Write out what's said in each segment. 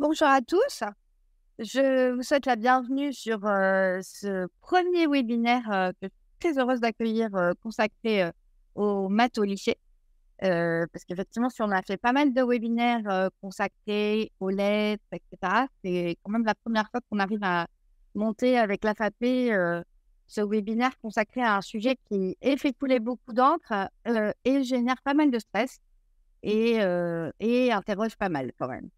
Bonjour à tous. Je vous souhaite la bienvenue sur euh, ce premier webinaire euh, que je suis très heureuse d'accueillir euh, consacré aux maths au lycée. Parce qu'effectivement, si on a fait pas mal de webinaires consacrés aux lettres, etc., c'est quand même la première fois qu'on arrive à monter avec l'AFAP euh, ce webinaire consacré à un sujet qui fait couler beaucoup d'encre et génère pas mal de stress et interroge pas mal quand même.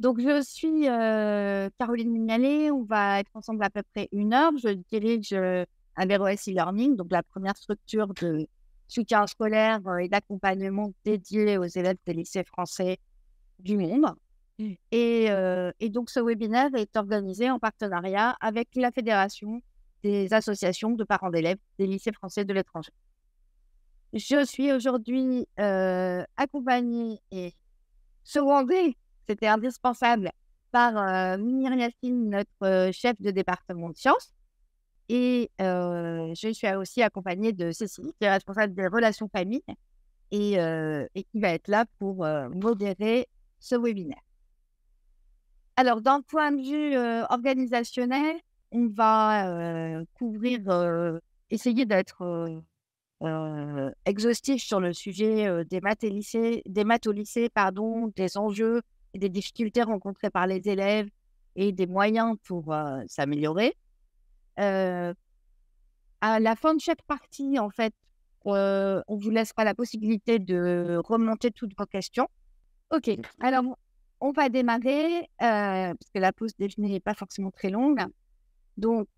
Donc, je suis euh, Caroline Mignalet. On va être ensemble à peu près une heure. Je dirige euh, Averroès e-learning, donc la première structure de soutien scolaire euh, et d'accompagnement dédié aux élèves des lycées français du monde. Et, euh, et donc, ce webinaire est organisé en partenariat avec la Fédération des associations de parents d'élèves des lycées français de l'étranger. Je suis aujourd'hui accompagnée et secondée c'était indispensable par euh, Munir notre euh, chef de département de sciences. Et euh, je suis aussi accompagnée de Cécile, qui est responsable des relations famille et, euh, et qui va être là pour modérer ce webinaire. Alors, d'un point de vue organisationnel, on va couvrir, essayer d'être exhaustif sur le sujet des maths, des maths au lycée, pardon, des enjeux et des difficultés rencontrées par les élèves et des moyens pour euh, s'améliorer. Euh, à la fin de chaque partie, en fait, euh, on vous laissera la possibilité de remonter toutes vos questions. Ok, alors on va démarrer, parce que la pause déjeuner n'est pas forcément très longue. Donc,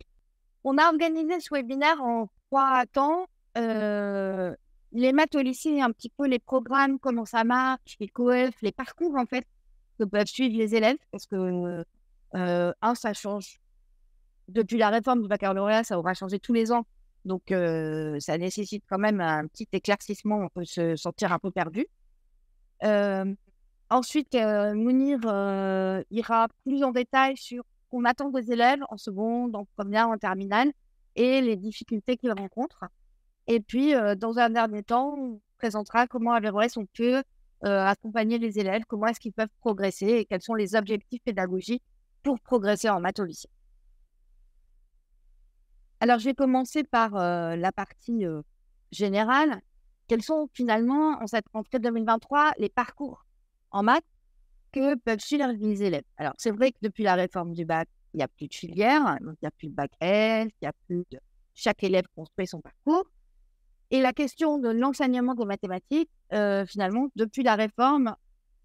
on a organisé ce webinaire en trois temps. Les maths au lycée, un petit peu les programmes, comment ça marche, les coef, les parcours, en fait, que peuvent suivre les élèves, parce que, euh, un, ça change. Depuis la réforme du baccalauréat, ça aura changé tous les ans. Donc, euh, ça nécessite quand même un petit éclaircissement. On peut se sentir un peu perdu. Euh, ensuite, Mounir ira plus en détail sur ce qu'on attend des élèves en seconde, en première, en terminale et les difficultés qu'ils rencontrent. Et puis, dans un dernier temps, on présentera comment à Averroès on peut euh, accompagner les élèves, comment est-ce qu'ils peuvent progresser et quels sont les objectifs pédagogiques pour progresser en maths au lycée. Alors, je vais commencer par euh, la partie euh, générale. Quels sont finalement, en cette rentrée 2023, les parcours en maths que peuvent suivre les élèves? Alors, c'est vrai que depuis la réforme du bac, il n'y a plus de filière, donc il n'y a plus de bac L, il n'y a plus de... Chaque élève construit son parcours. Et la question de l'enseignement des mathématiques, euh, finalement, depuis la réforme,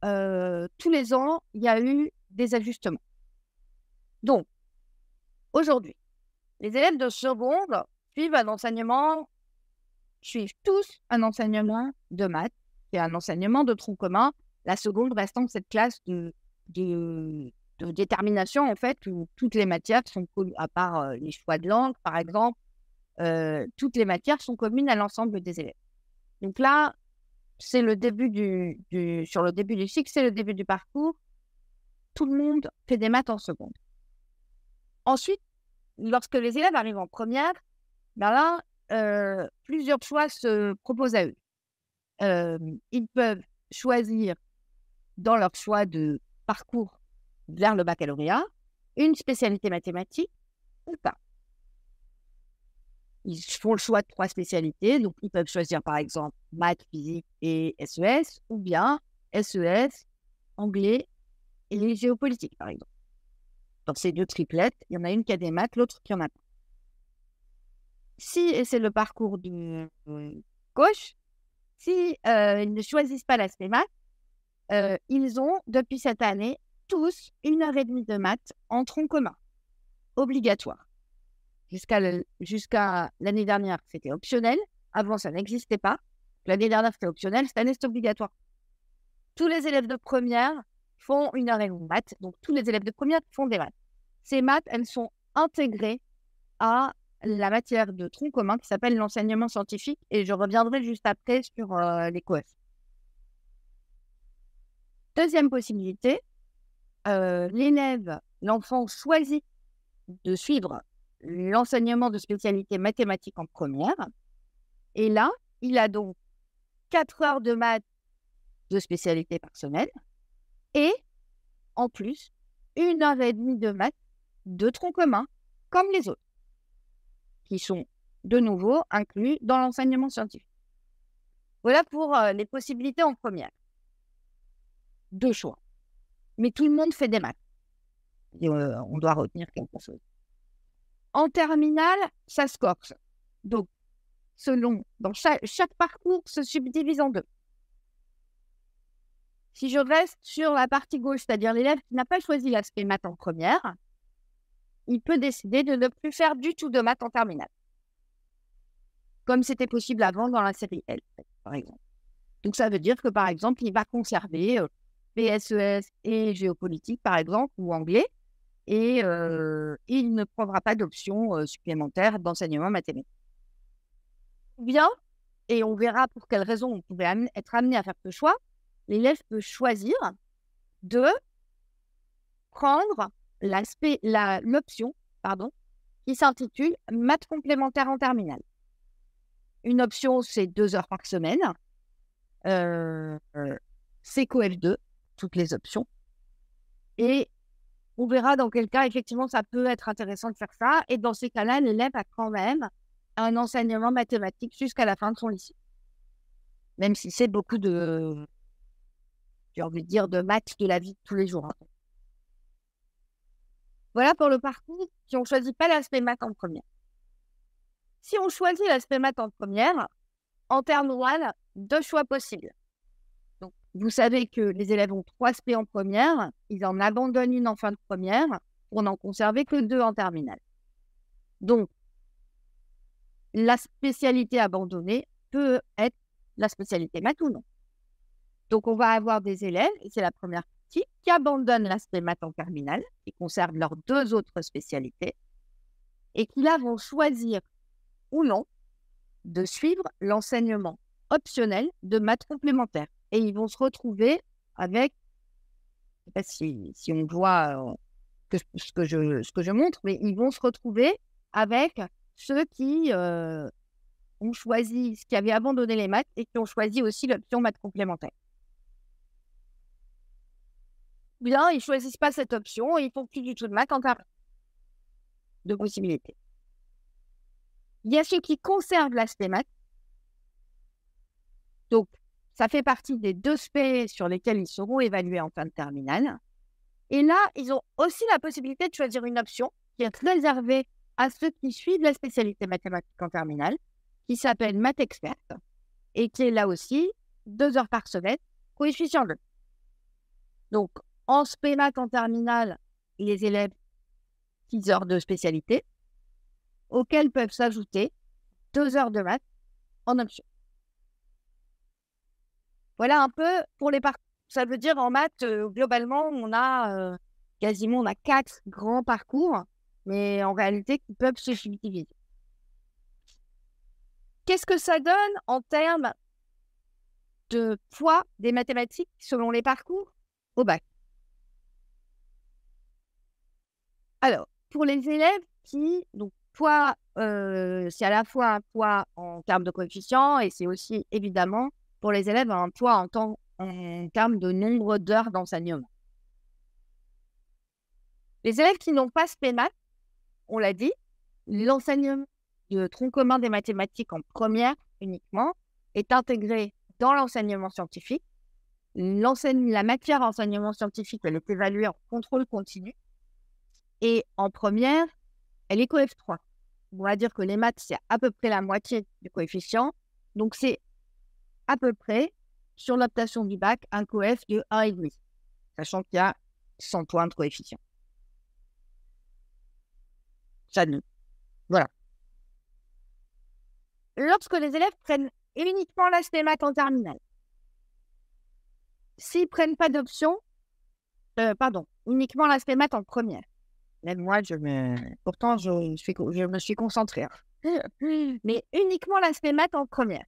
euh, tous les ans, il y a eu des ajustements. Donc, aujourd'hui, les élèves de seconde suivent un enseignement, suivent tous un enseignement de maths, qui est un enseignement de tronc commun, la seconde restant cette classe de, de, détermination, en fait, où toutes les matières sont, à part euh, les choix de langue, par exemple, euh, toutes les matières sont communes à l'ensemble des élèves. Donc là, c'est le début du, sur le début du cycle, c'est le début du parcours. Tout le monde fait des maths en seconde. Ensuite, lorsque les élèves arrivent en première, ben là, euh, plusieurs choix se proposent à eux. Euh, ils peuvent choisir dans leur choix de parcours vers le baccalauréat une spécialité mathématique ou pas. Ils font le choix de trois spécialités, donc ils peuvent choisir par exemple maths, physique et SES, ou bien SES, anglais et géopolitique par exemple. Dans ces deux triplettes, il y en a une qui a des maths, l'autre qui en a pas. Si, et c'est le parcours de gauche, si euh, ils ne choisissent pas l'aspect maths, euh, ils ont depuis cette année tous une heure et demie de maths en tronc commun, obligatoire. Jusqu'à l'année dernière, c'était optionnel. Avant, ça n'existait pas. L'année dernière, c'était optionnel. Cette année, c'est obligatoire. Tous les élèves de première font une heure et demie de maths. Donc, tous les élèves de première font des maths. Ces maths, elles sont intégrées à la matière de tronc commun qui s'appelle l'enseignement scientifique. Et je reviendrai juste après sur euh, les coef. Deuxième possibilité, euh, l'élève, l'enfant choisit de suivre l'enseignement de spécialité mathématique en première. Et là, il a donc 4 heures de maths de spécialité semaine. Et en plus une heure et demie de maths de tronc commun, comme les autres, qui sont de nouveau inclus dans l'enseignement scientifique. Voilà pour euh, les possibilités en première. Deux choix. Mais tout le monde fait des maths. Euh, on doit retenir quelque chose. En terminale, ça se corse. Donc, selon, dans chaque, chaque parcours se subdivise en deux. Si je reste sur la partie gauche, c'est-à-dire l'élève qui n'a pas choisi l'aspect maths en première, il peut décider de ne plus faire du tout de maths en terminale. Comme c'était possible avant dans la série L, par exemple. Donc ça veut dire que, par exemple, il va conserver euh, PSES et géopolitique, par exemple, ou anglais, et il ne prendra pas d'option supplémentaire d'enseignement mathématique. Bien, et on verra pour quelles raisons on pouvait être amené à faire ce choix, l'élève peut choisir de prendre l'option qui s'intitule maths complémentaires en terminale. Une option, c'est deux heures par semaine. C'est COF2, toutes les options. Et on verra dans quel cas, effectivement, ça peut être intéressant de faire ça. Et dans ces cas-là, l'élève a quand même un enseignement mathématique jusqu'à la fin de son lycée. Même si c'est beaucoup de, j'ai envie de dire, de maths de la vie de tous les jours. Hein. Voilà pour le parcours si on ne choisit pas l'aspect maths en première. Si on choisit l'aspect maths en première, en terminale, deux choix possibles. Vous savez que les élèves ont trois aspects en première, ils en abandonnent une en fin de première pour n'en conserver que deux en terminale. Donc, la spécialité abandonnée peut être la spécialité maths ou non. Donc, on va avoir des élèves, et c'est la première partie, qui abandonnent l'aspect maths en terminale, qui conservent leurs deux autres spécialités, et qui là vont choisir ou non de suivre l'enseignement optionnel de maths complémentaires. Et ils vont se retrouver avec, je ne sais pas si, on voit euh, ce, que je, montre, mais ils vont se retrouver avec ceux qui euh, ont choisi, qui avaient abandonné les maths et qui ont choisi aussi l'option maths complémentaires bien, ils choisissent pas cette option et ils font plus du tout de maths en termes de possibilités. Il y a ceux qui conservent l'aspect maths. Donc, ça fait partie des deux aspects sur lesquels ils seront évalués en fin de terminale. Et là, ils ont aussi la possibilité de choisir une option qui est réservée à ceux qui suivent la spécialité mathématique en terminale, qui s'appelle Math Expert, et qui est là aussi deux heures par semaine, coefficient 2. Donc, en SPMAT en terminale, les élèves 6 heures de spécialité, auxquelles peuvent s'ajouter 2 heures de maths en option. Voilà un peu pour les parcours. Ça veut dire en maths, globalement, on a quasiment a quatre grands parcours, mais en réalité qui peuvent se subdiviser. Qu'est-ce que ça donne en termes de poids des mathématiques selon les parcours au bac? Alors, pour les élèves qui, donc, poids, c'est à la fois un poids en termes de coefficient et c'est aussi évidemment pour les élèves un poids en, en termes de nombre d'heures d'enseignement. Les élèves qui n'ont pas SPEMAT, on l'a dit, l'enseignement de tronc commun des mathématiques en première uniquement est intégré dans l'enseignement scientifique. La matière enseignement scientifique, elle est évaluée en contrôle continu et en première, elle est coef 3. On va dire que les maths, c'est à peu près la moitié du coefficient. Donc, c'est à peu près, sur l'optation du bac, un coef de 1,5, sachant qu'il y a 100 points de coefficient. Ça ne. Voilà. Lorsque les élèves prennent uniquement l'aspect maths en terminale, s'ils ne prennent pas d'option, euh, pardon, uniquement l'aspect maths en première, même moi, je me... pourtant, je, je me suis concentrée. Hein. Mais uniquement l'aspect maths en première.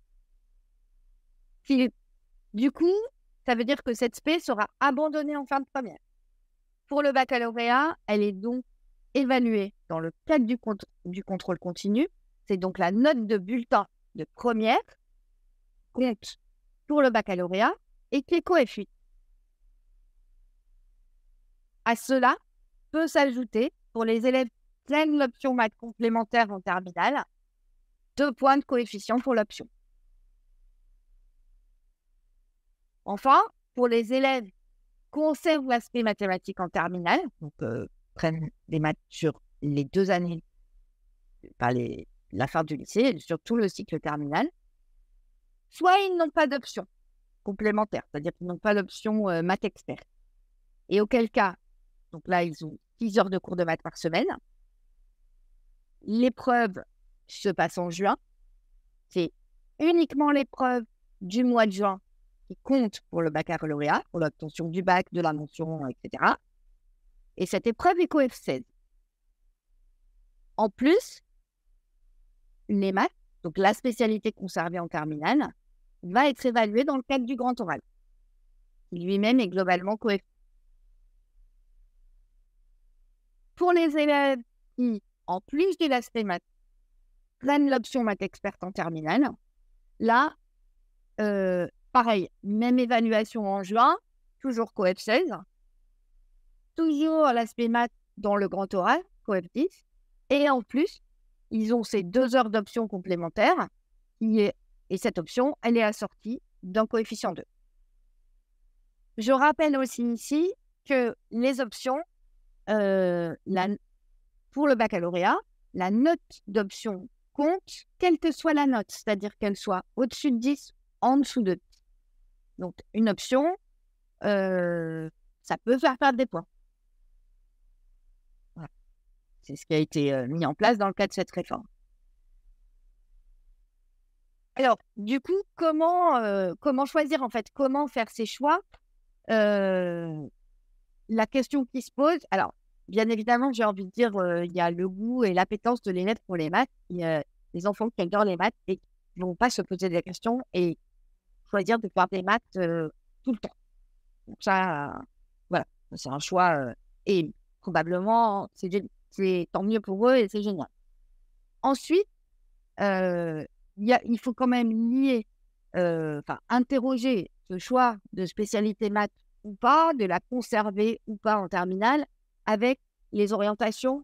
Du coup, ça veut dire que cette spé sera abandonnée en fin de première. Pour le baccalauréat, elle est donc évaluée dans le cadre du, contrôle continu. C'est donc la note de bulletin de première compte pour le baccalauréat et qui est coefficient. À cela peut s'ajouter, pour les élèves qui l'option maths complémentaire en terminale, deux points de coefficient pour l'option. Enfin, pour les élèves conservent l'aspect mathématique en terminale, donc euh, prennent des maths sur les deux années, pas les, la fin du lycée, sur tout le cycle terminal, soit ils n'ont pas d'option complémentaire, c'est-à-dire qu'ils n'ont pas l'option euh, maths expert. Et auquel cas, donc là, ils ont 6 heures de cours de maths par semaine. L'épreuve se passe en juin. C'est uniquement l'épreuve du mois de juin compte pour le baccalauréat, pour l'obtention du bac, de la mention, etc. Et cette épreuve est coef 16. En plus, les maths, donc la spécialité conservée en terminale, va être évaluée dans le cadre du grand oral, qui lui-même est globalement coef. Pour les élèves qui, en plus de l'aspect maths, prennent l'option maths experte en terminale, là, euh, pareil, même évaluation en juin, toujours coef 16, toujours l'aspect maths dans le grand oral, coef 10, et en plus, ils ont ces deux heures d'option complémentaire, qui est, et cette option, elle est assortie d'un coefficient 2. Je rappelle aussi ici que les options, euh, pour le baccalauréat, la note d'option compte, quelle que soit la note, c'est-à-dire qu'elle soit au-dessus de 10, en dessous de 10. Donc, une option, euh, ça peut faire perdre des points. C'est ce qui a été euh, mis en place dans le cadre de cette réforme. Alors, du coup, comment, euh, comment choisir en fait? Comment faire ces choix? La question qui se pose, alors, bien évidemment, j'ai envie de dire, il y a le goût et l'appétence de l'élève pour les maths. Il y a des enfants qui adorent les maths et qui ne vont pas se poser des questions et de faire des maths tout le temps. Donc ça, voilà, c'est un choix et probablement, c'est tant mieux pour eux et c'est génial. Ensuite, il faut quand même lier, enfin, interroger ce choix de spécialité maths ou pas, de la conserver ou pas en terminale, avec les orientations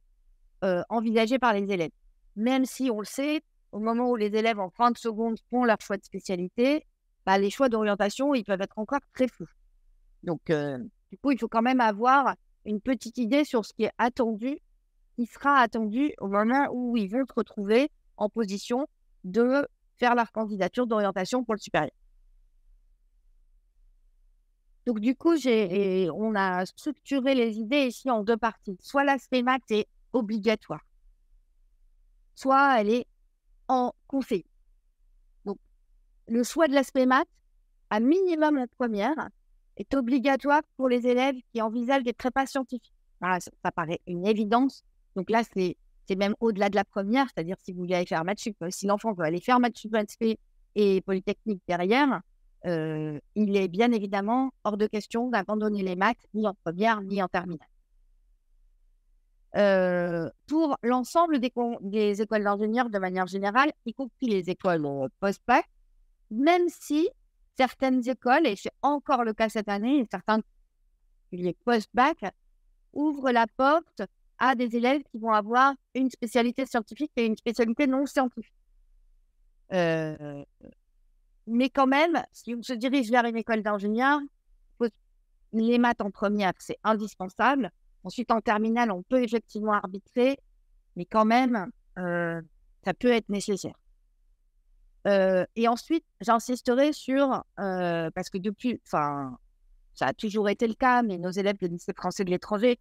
envisagées par les élèves. Même si on le sait, au moment où les élèves en fin de seconde font leur choix de spécialité, bah, les choix d'orientation, ils peuvent être encore très flous. Donc, du coup, il faut quand même avoir une petite idée sur ce qui est attendu, qui sera attendu au moment où ils vont se retrouver en position de faire leur candidature d'orientation pour le supérieur. Donc, du coup, on a structuré les idées ici en deux parties. Soit l'aspect maths est obligatoire, soit elle est en conseil. Le choix de l'aspect maths, à minimum en première, est obligatoire pour les élèves qui envisagent des prépas scientifiques. ça, paraît une évidence. Donc là, c'est même au-delà de la première, c'est-à-dire si vous voulez aller faire maths sup, si l'enfant veut aller faire maths sup et polytechnique derrière, euh, il est bien évidemment hors de question d'abandonner les maths ni en première ni en terminale. Euh, pour l'ensemble des, des, écoles d'ingénieurs de manière générale, y compris les écoles post-bac, même si certaines écoles, et c'est encore le cas cette année, certains post-bac ouvrent la porte à des élèves qui vont avoir une spécialité scientifique et une spécialité non scientifique. Euh, mais quand même, si on se dirige vers une école d'ingénieur, les maths en première, c'est indispensable. Ensuite, en terminale, on peut effectivement arbitrer, mais quand même, euh, ça peut être nécessaire. Euh, et ensuite, j'insisterai sur, euh, parce que depuis, enfin, ça a toujours été le cas, mais nos élèves de lycée français de l'étranger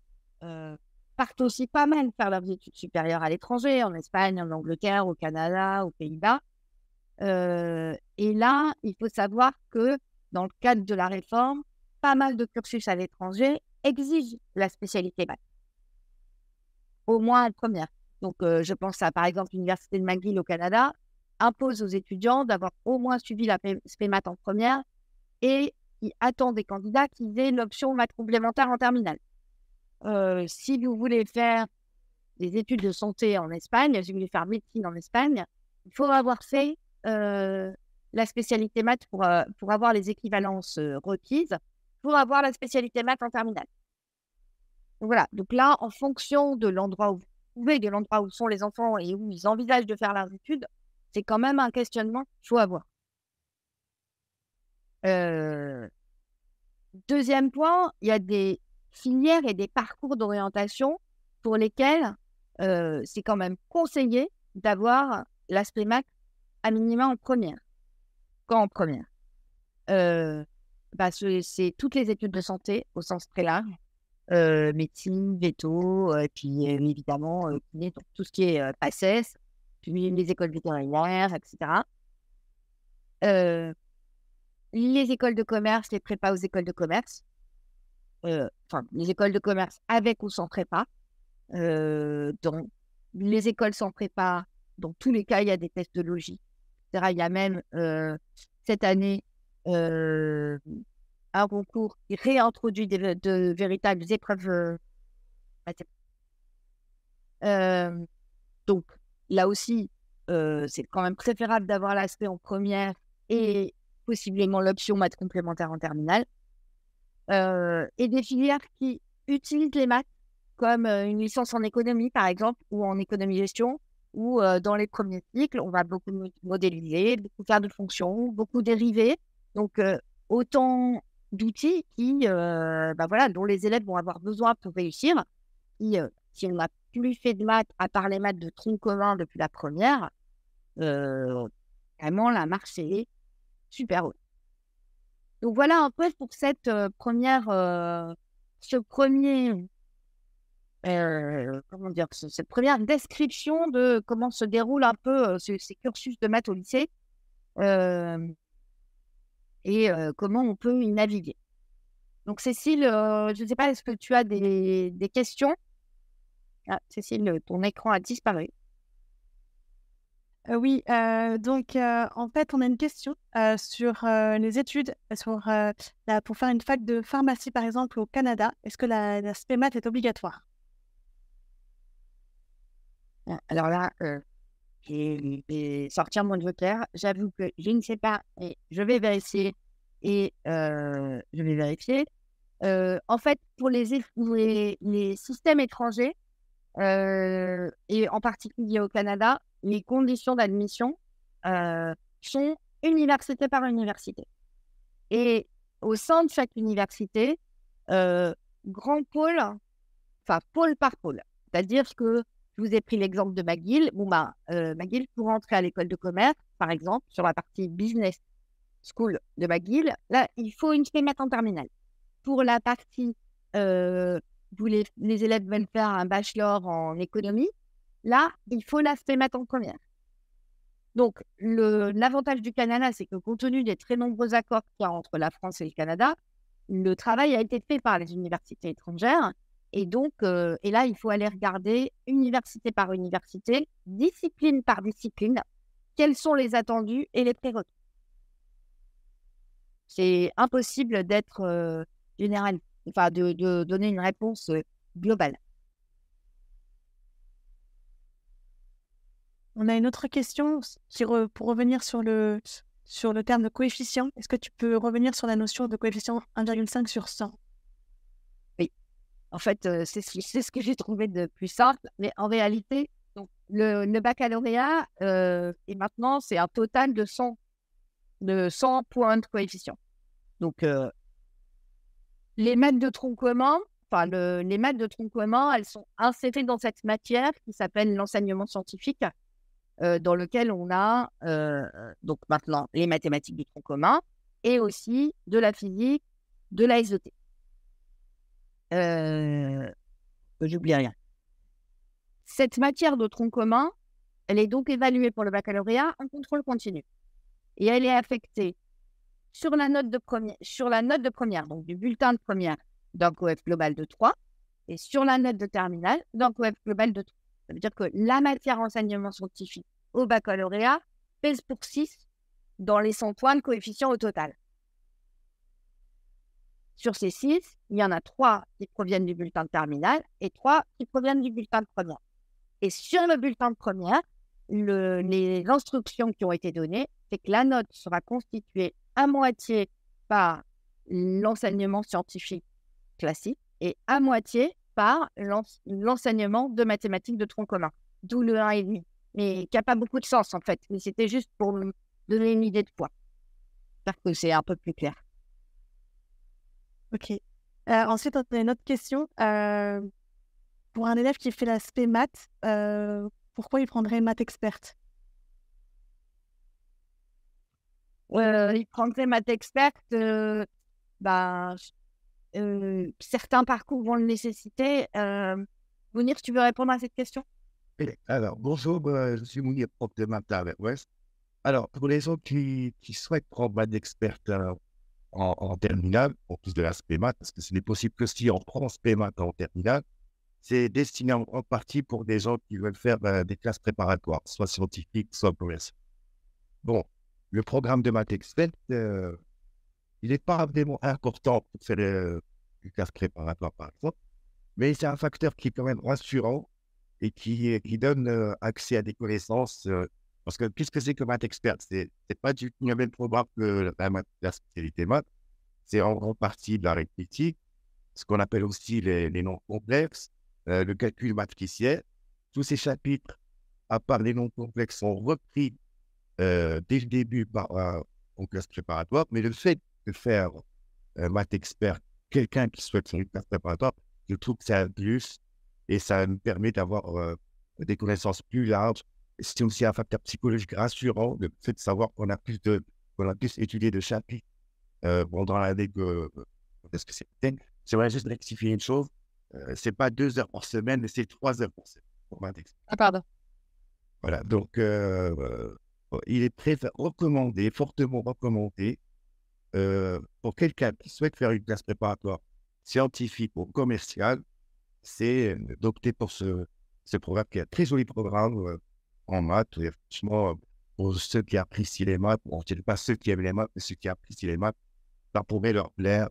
partent aussi pas mal faire leurs études supérieures à l'étranger, en Espagne, en Angleterre, au Canada, aux Pays-Bas. Euh, et là, il faut savoir que dans le cadre de la réforme, pas mal de cursus à l'étranger exigent la spécialité maths. Au moins en première. Donc, euh, je pense à, par exemple, l'Université de McGill au Canada impose aux étudiants d'avoir au moins suivi la spé maths en première et qui attend des candidats qui aient l'option maths complémentaire en terminale. Euh, si vous voulez faire des études de santé en Espagne, si vous voulez faire médecine en Espagne, il faut avoir fait euh, la spécialité maths pour, euh, pour avoir les équivalences requises, pour avoir la spécialité maths en terminale. Donc voilà, donc là, en fonction de l'endroit où vous trouvez, de l'endroit où sont les enfants et où ils envisagent de faire leurs études, c'est quand même un questionnement qu'il faut avoir. Euh, deuxième point, il y a des filières et des parcours d'orientation pour lesquels euh, c'est quand même conseillé d'avoir l'aspect maths à minima en première. Quand en première euh, bah, C'est toutes les études de santé au sens très large. Euh, médecine, veto, et puis évidemment tout ce qui est PACES, puis les écoles vétérinaires, etc les écoles de commerce, les prépas aux écoles de commerce, euh, enfin, les écoles de commerce avec ou sans prépa. Euh, dans les écoles sans prépa, dans tous les cas, il y a des tests de logique. Il y a même euh, cette année un concours qui réintroduit de véritables épreuves donc là aussi, c'est quand même préférable d'avoir l'aspect en première et possiblement l'option maths complémentaire en terminale, euh, et des filières qui utilisent les maths comme euh, une licence en économie, par exemple, ou en économie-gestion, où euh, dans les premiers cycles, on va beaucoup modéliser, beaucoup faire de fonctions, beaucoup dériver. Donc, autant d'outils qui, bah voilà, dont les élèves vont avoir besoin pour réussir. si on n'a plus fait de maths, à part les maths de tronc commun depuis la première, vraiment, la marche est super haut. Donc voilà un peu pour cette première, ce premier, comment dire, cette première description de comment se déroule un peu ces cursus de maths au lycée et comment on peut y naviguer. Donc Cécile, je ne sais pas, est-ce que tu as des questions? Ah, Cécile, ton écran a disparu. Euh, oui, euh, donc euh, en fait, on a une question sur les études, sur, pour faire une fac de pharmacie, par exemple, au Canada. Est-ce que la, la SPMAT est obligatoire? Ah, Alors là, je vais sortir mon joker. J'avoue que je ne sais pas, et je vais vérifier. Et je vais vérifier. en fait, pour les, les, les systèmes étrangers, et en particulier au Canada, les conditions d'admission euh, sont université par université. Et au sein de chaque université, euh, grand pôle, enfin pôle par pôle. C'est-à-dire que je vous ai pris l'exemple de McGill. Bon, bah, euh, McGill, pour entrer à l'école de commerce, par exemple, sur la partie business school de McGill, là, il faut une FEMAT en terminale. Pour la partie, les élèves veulent faire un bachelor en économie, Là, il faut l'aspect maths en première. Donc, l'avantage du Canada, c'est que compte tenu des très nombreux accords qu'il y a entre la France et le Canada, le travail a été fait par les universités étrangères. Et donc, euh, et là, il faut aller regarder université par université, discipline par discipline, quels sont les attendus et les prérequis. C'est impossible d'être euh, général, enfin, de, de, donner une réponse euh, globale. On a une autre question pour revenir sur le, sur le terme de coefficient. Est-ce que tu peux revenir sur la notion de coefficient 1,5 sur 100 Oui. En fait, euh, c'est ce que j'ai trouvé de plus simple. Mais en réalité, donc, le, baccalauréat, euh, et maintenant, c'est un total de 100, de 100 points de coefficient. Donc, euh, les maths de tronc commun, enfin, les maths de tronc commun, elles sont insérées dans cette matière qui s'appelle l'enseignement scientifique. Euh, dans lequel on a euh, donc maintenant les mathématiques du tronc commun et aussi de la physique, de la SET. Euh, J'oublie rien. Cette matière de tronc commun, elle est donc évaluée pour le baccalauréat en contrôle continu. Et elle est affectée sur la note de première, sur la note de première, donc du bulletin de première d'un coef global de 3, et sur la note de terminale d'un coef global de 3. Ça veut dire que la matière enseignement scientifique au baccalauréat pèse pour 6 dans les 100 points de coefficient au total. Sur ces 6, il y en a 3 qui proviennent du bulletin de terminale et 3 qui proviennent du bulletin de première. Et sur le bulletin de première, les instructions qui ont été données, c'est que la note sera constituée à moitié par l'enseignement scientifique classique et à moitié par l'enseignement de mathématiques de tronc commun, d'où le 1,5. Mais qui n'a pas beaucoup de sens en fait. Mais c'était juste pour me donner une idée de poids. J'espère que c'est un peu plus clair. Ok. Ensuite, on a une autre question. Euh, pour un élève qui fait l'aspect maths, euh, pourquoi il prendrait maths experte? Il prendrait maths experte. bah, certains parcours vont le nécessiter. Mounir, tu veux répondre à cette question? Alors, bonjour, je suis Mounir, prof de maths à. Alors, pour les autres qui, qui souhaitent prendre maths experte en, en terminale, en plus de l'aspect maths, parce que ce n'est possible que si on prend ce maths en terminale, c'est destiné en, partie pour des gens qui veulent faire des classes préparatoires, soit scientifiques, soit commerciales. Bon, le programme de maths expert, euh, il n'est pas vraiment important pour faire euh, une classe préparatoire, par exemple, mais c'est un facteur qui est quand même rassurant et qui, donne euh, accès à des connaissances parce que qu'est-ce que c'est que maths expert C'est pas du tout le même programme que la, spécialité maths. C'est en grande partie de la arithmétique, ce qu'on appelle aussi les, noms complexes, euh, le calcul mathématicien. Tous ces chapitres, à part les noms complexes, sont repris euh, dès le début par un classe préparatoire. Mais le fait de faire euh, maths expert, quelqu'un qui souhaite faire une classe préparatoire, je trouve que c'est un plus et ça nous permet d'avoir des connaissances plus larges c'est aussi un facteur psychologique rassurant, le fait de savoir qu'on a plus de, qu'on a plus étudié de chapitres euh, pendant l'année que, ce que c'est. J'aimerais juste rectifier une chose. Euh, c'est pas deux heures par semaine, mais c'est trois heures par semaine pour Ah, pardon. Voilà, donc euh, euh, il est très recommandé, fortement recommandé euh, pour quelqu'un qui souhaite faire une classe préparatoire scientifique ou commerciale, c'est d'opter pour ce, programme qui est un très joli programme en maths. effectivement, pour ceux qui apprécient les maths, bon, je ne pas ceux qui aiment les maths, mais ceux qui apprécient les maths, ça pourrait leur plaire.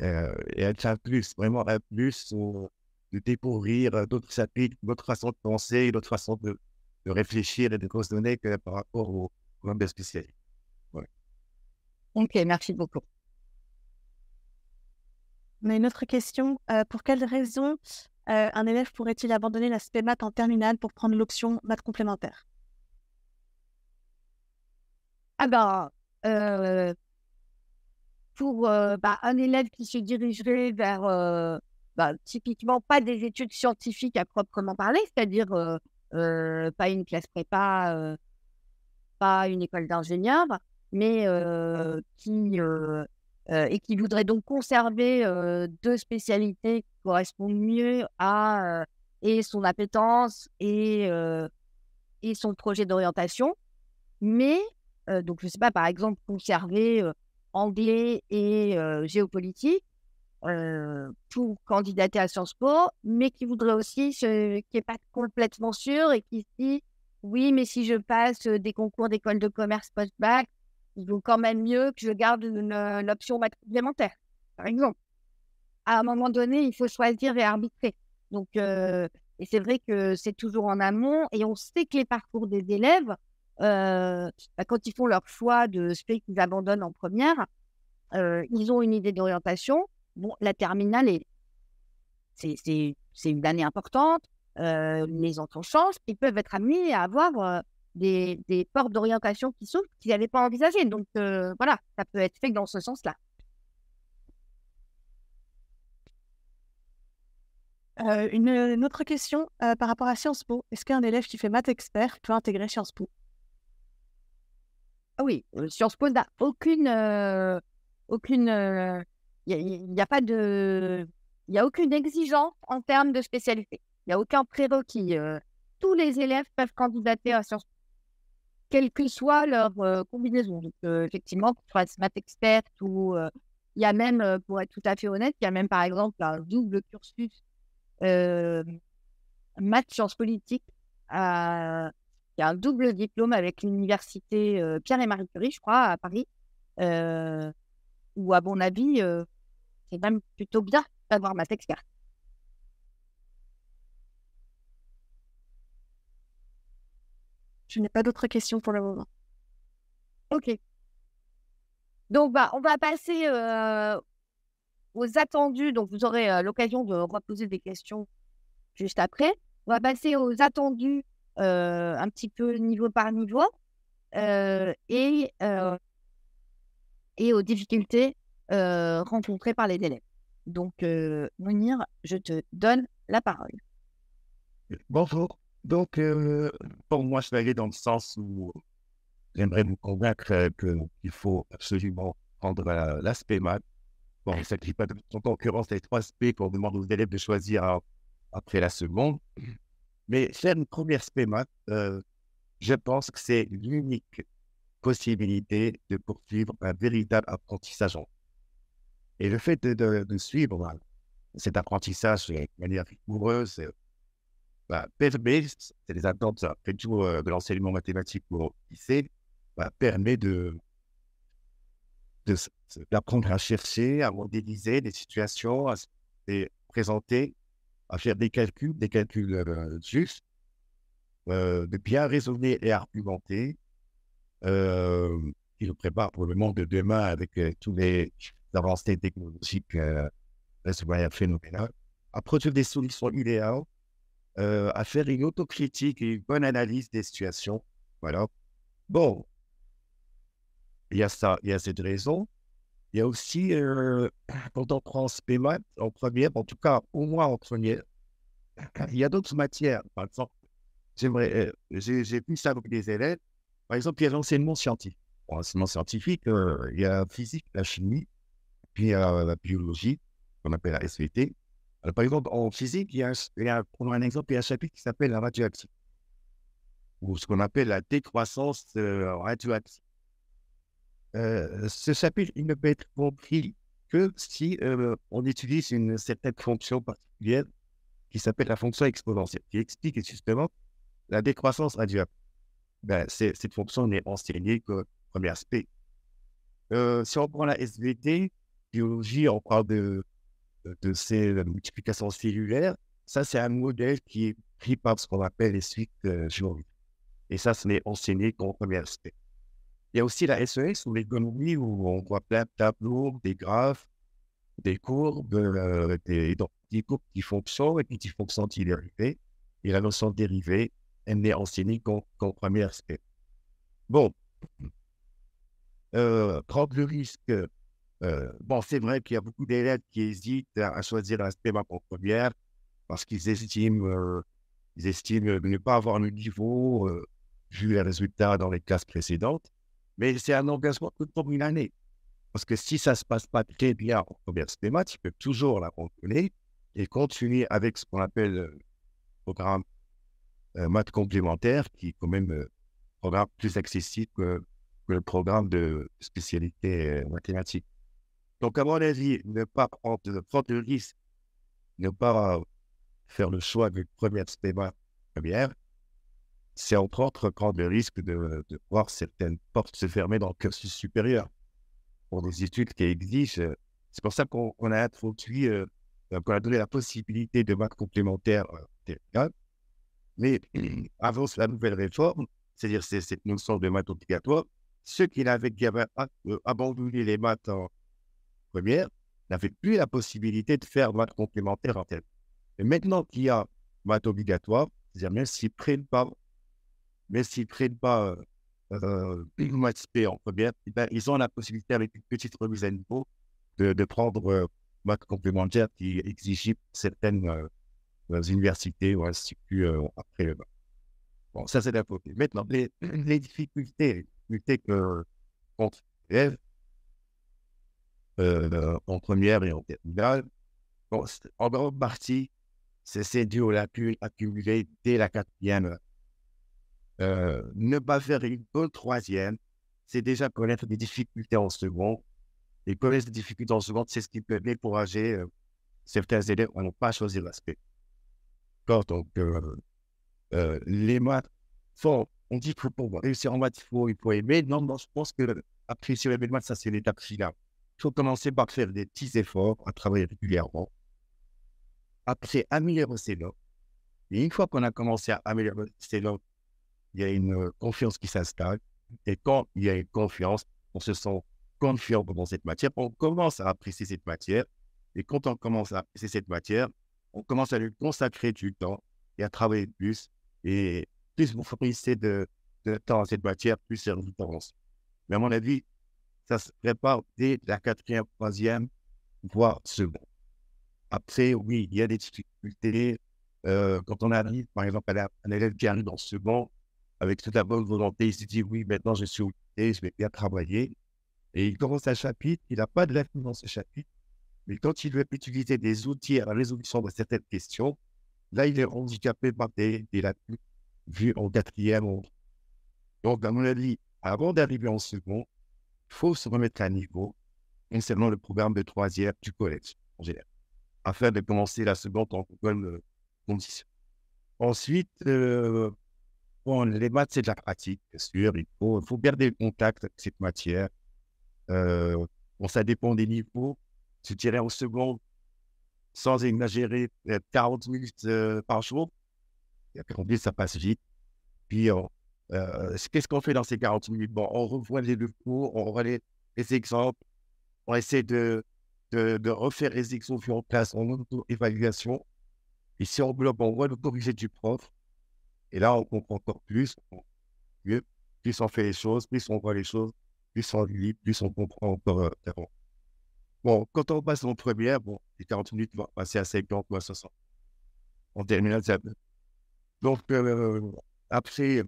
Euh, et un plus, vraiment un plus de découvrir d'autres chapitres, d'autres façons de penser, d'autres façons de, de, réfléchir et de raisonner que par rapport au programme de spécialité. Ok, merci beaucoup. On a une autre question. Euh, pour quelles raisons euh, un élève pourrait-il abandonner l'aspect maths en terminale pour prendre l'option maths complémentaire? Ah ben, euh, pour bah, un élève qui se dirigerait vers bah, typiquement pas des études scientifiques à proprement parler, c'est-à-dire pas une classe prépa, pas une école d'ingénieur, mais qui euh, et qui voudrait donc conserver euh, deux spécialités qui correspondent mieux à euh, et son appétence et, et son projet d'orientation. Mais, donc je ne sais pas, par exemple, conserver anglais et géopolitique pour candidater à Sciences Po, mais qui voudrait aussi, qui n'est pas complètement sûr et qui se dit, oui, mais si je passe des concours d'école de commerce post-bac, il vaut quand même mieux que je garde l'option maths complémentaire, par exemple. À un moment donné, il faut choisir et arbitrer. Donc, euh, et c'est vrai que c'est toujours en amont, et on sait que les parcours des élèves, euh, bah, quand ils font leur choix de ce qu'ils abandonnent en première, euh, ils ont une idée d'orientation. Bon, la terminale, est, c'est, une année importante, les enfants changent, ils peuvent être amenés à avoir des, portes d'orientation qui s'ouvrent qu'ils n'avaient pas envisagées. Donc euh, voilà, ça peut être fait dans ce sens-là. Euh, une, autre question euh, par rapport à Sciences Po. Est-ce qu'un élève qui fait maths expert peut intégrer Sciences Po? Ah Oui, Sciences Po n'a aucune. aucune il n'y a, pas de. Il a aucune exigence en termes de spécialité. Il n'y a aucun prérequis. tous les élèves peuvent candidater à Sciences Po quelle que soit leur combinaison. Donc, effectivement, que ce soit maths expert ou il y a même, pour être tout à fait honnête, il y a même par exemple un double cursus maths sciences politiques. il y a un double diplôme avec l'université Pierre et Marie Curie, je crois, à Paris. où, à mon avis, c'est même plutôt bien d'avoir maths expert. Je n'ai pas d'autres questions pour le moment. Ok. Donc, bah, on va passer euh, aux attendus. Donc, vous aurez l'occasion de reposer des questions juste après. On va passer aux attendus un petit peu niveau par niveau et, et aux difficultés rencontrées par les élèves. Donc, Mounir, je te donne la parole. Bonjour. Donc, pour moi, je vais aller dans le sens où j'aimerais vous convaincre qu'il faut absolument prendre l'aspect maths. Bon, il ne s'agit pas de en concurrence les trois aspects qu'on demande aux élèves de choisir après la seconde. Mais faire une première aspect maths, je pense que c'est l'unique possibilité de poursuivre un véritable apprentissage. Et le fait de, suivre cet apprentissage de manière rigoureuse bah, permet, c'est les attentes après tout de l'enseignement mathématique au lycée, bah, permet de, d'apprendre à chercher, à modéliser des situations, à se présenter, à faire des calculs, des calculs euh, justes, euh, de bien raisonner et argumenter. Euh, il nous prépare pour le monde de demain avec tous les avancées technologiques euh, un phénoménal, à produire des solutions idéales, à faire une autocritique et une bonne analyse des situations. Voilà. Bon, il y a ça, il y a cette raison. Il y a aussi, euh, quand on prend PMAT en première, en tout cas, au moins en première, il y a d'autres matières. Par exemple, j'aimerais, euh, j'ai, vu ça avec des élèves. Par exemple, il y a l'enseignement scientifique. L'enseignement scientifique, euh, il y a la physique, la chimie, a la biologie, qu'on appelle la SVT. Alors, par exemple, en physique, il y a, il un exemple, il y a un chapitre qui s'appelle la radioactivité, ou ce qu'on appelle la décroissance radioactive. Euh, ce chapitre, il ne peut être compris que si euh, on utilise une certaine fonction particulière qui s'appelle la fonction exponentielle, qui explique justement la décroissance radioactive. Ben, cette fonction n'est enseignée que premier aspect. Euh, si on prend la SVT, biologie, on parle de, de, ces multiplications cellulaires. Ça, c'est un modèle qui est pris par ce qu'on appelle les suites géométriques. Et ça, ce n'est enseigné qu'au premier aspect. Il y a aussi la SES ou l'économie où on voit plein de tableaux, des graphes, des courbes, euh, des, des, courbes qui fonctionnent et puis qui fonctionnent dérivées. Et la notion de dérivée, elle n'est enseignée qu'en premier aspect. Bon, euh, prendre le risque. Euh, bon, c'est vrai qu'il y a beaucoup d'élèves qui hésitent à, choisir l'aspect en première parce qu'ils estiment, ils estiment ne pas avoir le niveau vu les résultats dans les classes précédentes. Mais c'est un engagement pour une année. Parce que si ça ne se passe pas très bien en première maths, tu peux toujours la contrôler et continuer avec ce qu'on appelle le euh, programme euh, maths complémentaire, qui est quand même un euh, programme plus accessible que, le programme de spécialité mathématique. Donc, à mon avis, ne pas prendre, prendre le risque, ne pas faire le choix de première maths première, c'est entre autres prendre le risque de, voir certaines portes se fermer dans le cursus supérieur pour des études qui existent. C'est pour ça qu'on a introduit, euh, qu'on a donné la possibilité de maths complémentaires euh, Mais avant la nouvelle réforme, c'est-à-dire cette notion de maths obligatoire, ceux qui avaient, euh, abandonné les maths en première n'avaient plus la possibilité de faire maths complémentaires en telle. Et maintenant qu'il y a maths obligatoire, c'est-à-dire même s'ils ne prennent pas mais s'ils ne prennent pas euh, une en première, eh ben, ils ont la possibilité, avec une petite remise à niveau, de, de prendre euh, maths complémentaire qui exige certaines euh, universités ou instituts euh, après le bac. Bon, ça, c'est d'un côté. Maintenant, les, les difficultés, les difficultés que contre élèves euh, en première et en terminale, bon, en grande partie, c'est aux lacunes accumulées dès la quatrième euh, ne pas faire une bonne troisième, c'est déjà connaître des difficultés en seconde. Et connaître des difficultés en seconde, c'est ce qui peut décourager euh, certains élèves à ne pas choisir l'aspect. Donc, les maths sont, on dit que pour réussir en maths, il faut, il faut aimer. Non, non, je pense que apprécier les maths, ça, c'est l'étape finale. Il faut commencer par faire des petits efforts, à travailler régulièrement. Après, améliorer ses notes. Et une fois qu'on a commencé à améliorer ses notes, il y a une euh, confiance qui s'installe. Et quand il y a une confiance, on se sent confiant dans cette matière, on commence à apprécier cette matière. Et quand on commence à c'est cette matière, on commence à lui consacrer du temps et à travailler plus. Et plus vous fournissez de, temps à cette matière, plus c'est récompense. Mais à mon avis, ça se prépare dès la quatrième, troisième, voire seconde. Après, oui, il y a des difficultés. Euh, quand on arrive, par exemple, à un élève qui arrive ce second, avec toute la bonne volonté, il se dit oui, maintenant je suis occupé, je vais bien travailler. Et il commence un chapitre, il n'a pas de lacunes dans ce chapitre, mais quand il veut utiliser des outils à la résolution de certaines questions, là, il est handicapé par des, des lacunes vues en quatrième. Donc, à mon avis, avant d'arriver en second, il faut se remettre à niveau, et le programme de troisième du collège en général, afin de commencer la seconde en bonne euh, condition. Ensuite, euh, les maths, c'est de la pratique, bien sûr. Il faut, faut garder le contact avec cette matière. Euh, ça dépend des niveaux. Je dirais en seconde, sans exagérer, 40 minutes par jour. Et 40 minutes, ça passe vite. Puis, qu'est-ce qu'on fait dans ces 40 minutes? Bon, On revoit les cours, on revoit les, exemples, on essaie de, refaire les exemples en place en auto-évaluation. Et si on bloque, on voit le corriger du prof. Et là, on comprend encore plus. Plus on fait les choses, plus on voit les choses, plus on lit, plus on comprend encore euh, Bon, quand on passe en première, bon, les 40 minutes vont passer à 50 ou à 60. On termine ça. Donc, euh, après,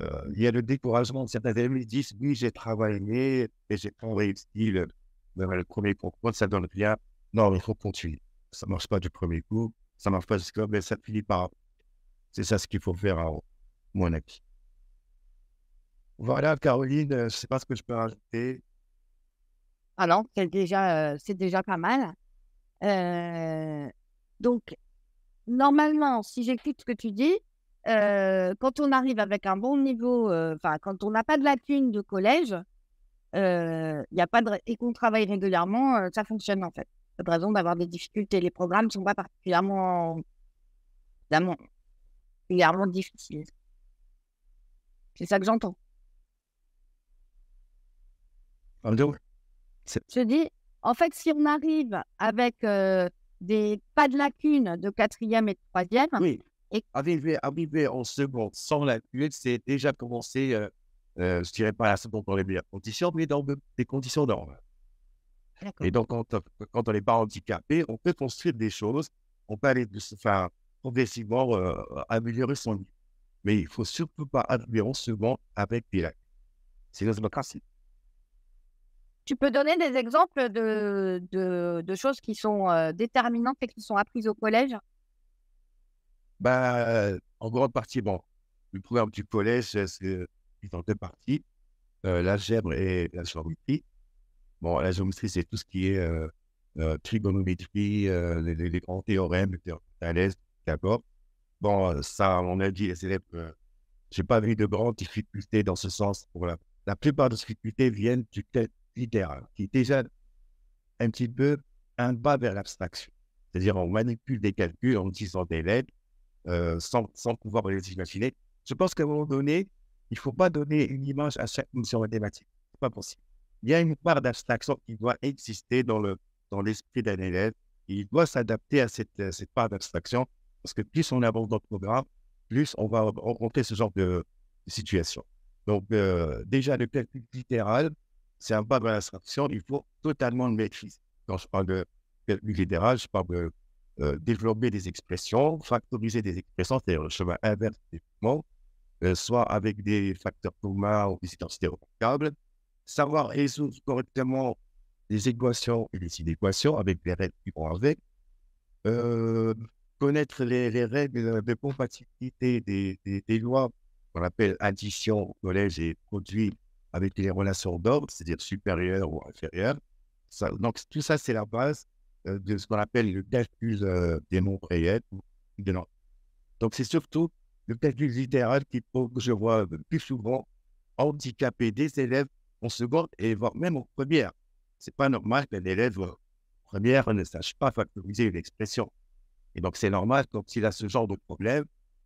euh, il y a le découragement de certains élèves qui disent Oui, j'ai travaillé et j'ai pas réussi le, premier concours, ça donne rien. Non, il faut continuer. Ça ne marche pas du premier coup, ça ne marche pas jusqu'à mais ça finit par. C'est ça ce qu'il faut faire à mon avis. Voilà, Caroline, je ne sais pas ce que je peux rajouter. Ah non, c'est déjà, c'est déjà pas mal. donc, normalement, si j'écoute ce que tu dis, quand on arrive avec un bon niveau, enfin, quand on n'a pas de lacune de collège, il y a pas de, et qu'on travaille régulièrement, ça fonctionne en fait. Pas de raison d'avoir des difficultés. Les programmes ne sont pas particulièrement, particulièrement difficiles. C'est ça que j'entends. Je dis, en fait, si on arrive avec des pas de lacunes de quatrième et de troisième. Oui. Et... Arriver, arriver en seconde sans lacune, c'est déjà commencer, euh, euh, je dirais pas la seconde dans les meilleures conditions, mais dans des conditions normales. Et donc, quand, quand on n'est pas handicapé, on peut construire des choses, on peut aller enfin, progressivement euh, améliorer son niveau. Mais il ne faut surtout pas arriver en seconde avec des lacunes. C'est la démocratie. Tu peux donner des exemples de, de, choses qui sont euh, déterminantes et qui sont apprises au collège? Bah, En grande partie, bon, le programme du collège, c'est en deux parties, euh, l'algèbre et la géométrie. Bon, la géométrie, c'est tout ce qui est euh, euh trigonométrie, les, les, grands théorèmes, les théorèmes Thalès, d'accord Bon, ça, on a dit, les élèves, j'ai pas vu de grandes difficultés dans ce sens. Pour la, plupart des difficultés viennent du, littéral, qui est déjà un petit peu un bas vers l'abstraction. C'est-à-dire, on manipule des calculs en utilisant des lettres euh, sans, pouvoir les imaginer. Je pense qu'à un moment donné, il ne faut pas donner une image à chaque mission mathématique. Ce n'est pas possible. Il y a une part d'abstraction qui doit exister dans, le, dans l'esprit d'un élève. il doit s'adapter à cette, cette part d'abstraction parce que plus on avance dans le programme, plus on va rencontrer ce genre de, situation. Donc, euh, déjà, le calcul littéral, c'est un pas dans l'instruction, il faut totalement le maîtriser. Quand je parle de calcul littéral, je parle de euh, développer des expressions, factoriser des expressions, c'est-à-dire le chemin inverse des mots, euh, soit avec des facteurs communs ou des identités remarquables, savoir résoudre correctement les équations et les inéquations avec les règles qui vont avec, euh, connaître les, règles de compatibilité des, lois qu'on appelle addition collège et produit avec les relations d'ordre, c'est-à-dire supérieures ou inférieures. donc, tout ça, c'est la base de ce qu'on appelle le calcul euh, des nombres réels. Donc, c'est surtout le calcul littéral qui, que je vois le plus souvent handicaper des élèves en seconde et voire même en première. C'est pas normal qu'un élève en première ne sache pas factoriser une expression. Et donc, c'est normal, quand il a ce genre de problème,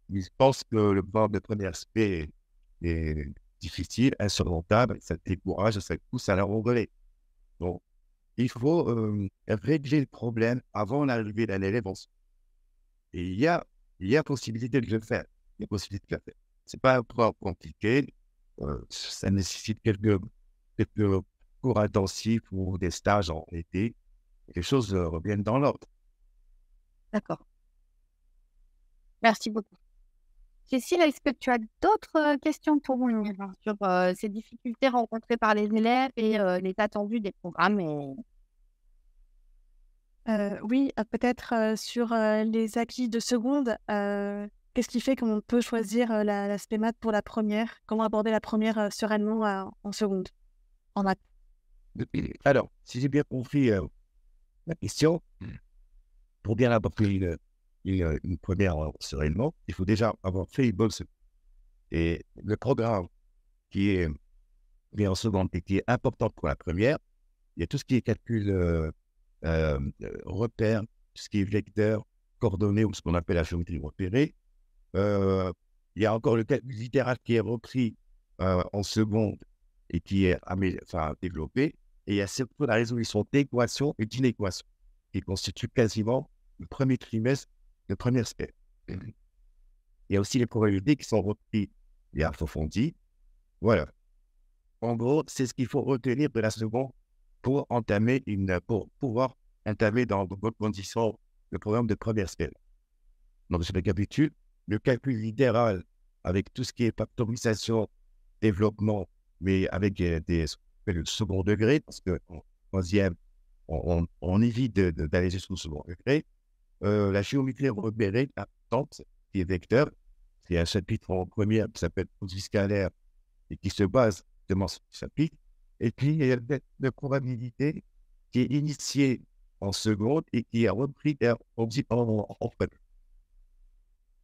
il pense que le programme de premier aspect est, difficile, insurmontable, ça décourage, ça pousse à la rebeller. Donc, il faut régler le problème avant l'arrivée d'un élève Et il y a, il y a possibilité de le faire. Il y a possibilité de le faire. Ce n'est pas problème compliqué. ça nécessite quelques, quelques cours intensifs ou des stages en été. les choses reviennent dans l'ordre. D'accord. Merci beaucoup. Cécile, est-ce que tu as d'autres questions pour moi sur ces difficultés rencontrées par les élèves et les attendus des programmes oui, peut-être sur les acquis de seconde. Qu'est-ce qui fait qu'on peut choisir l'aspect maths pour la première? Comment aborder la première sereinement en seconde, en maths Alors, si j'ai bien compris la question, pour bien aborder une, une première sereinement, il faut déjà avoir fait une bonne. Et le programme qui est mis en seconde et qui est important pour la première, il y a tout ce qui est calcul repère, tout ce qui est vecteur, coordonnées ou ce qu'on appelle la géométrie repérée. Il y a encore le calcul littéral qui est repris en seconde et qui est enfin, développé. Et il y a surtout la résolution d'équations et d'inéquations qui constitue quasiment le premier trimestre le premier aspect. Il y a aussi les probabilités qui sont repris et approfondies. Voilà. En gros, c'est ce qu'il faut retenir de la seconde pour entamer une, pour pouvoir entamer dans de bonnes conditions le programme de première aspect. Donc, je récapitule. Le calcul littéral avec tout ce qui est factorisation, développement, mais avec des, le second degré, parce que en troisième, on évite d'aller jusqu'au second degré. Euh, la géométrie repérée, importante, qui est vecteur. C'est un chapitre en première qui s'appelle produit scalaire et qui se base justement sur ce chapitre. Et puis, il y a la probabilité qui est initiée en seconde et qui est repris en, en, en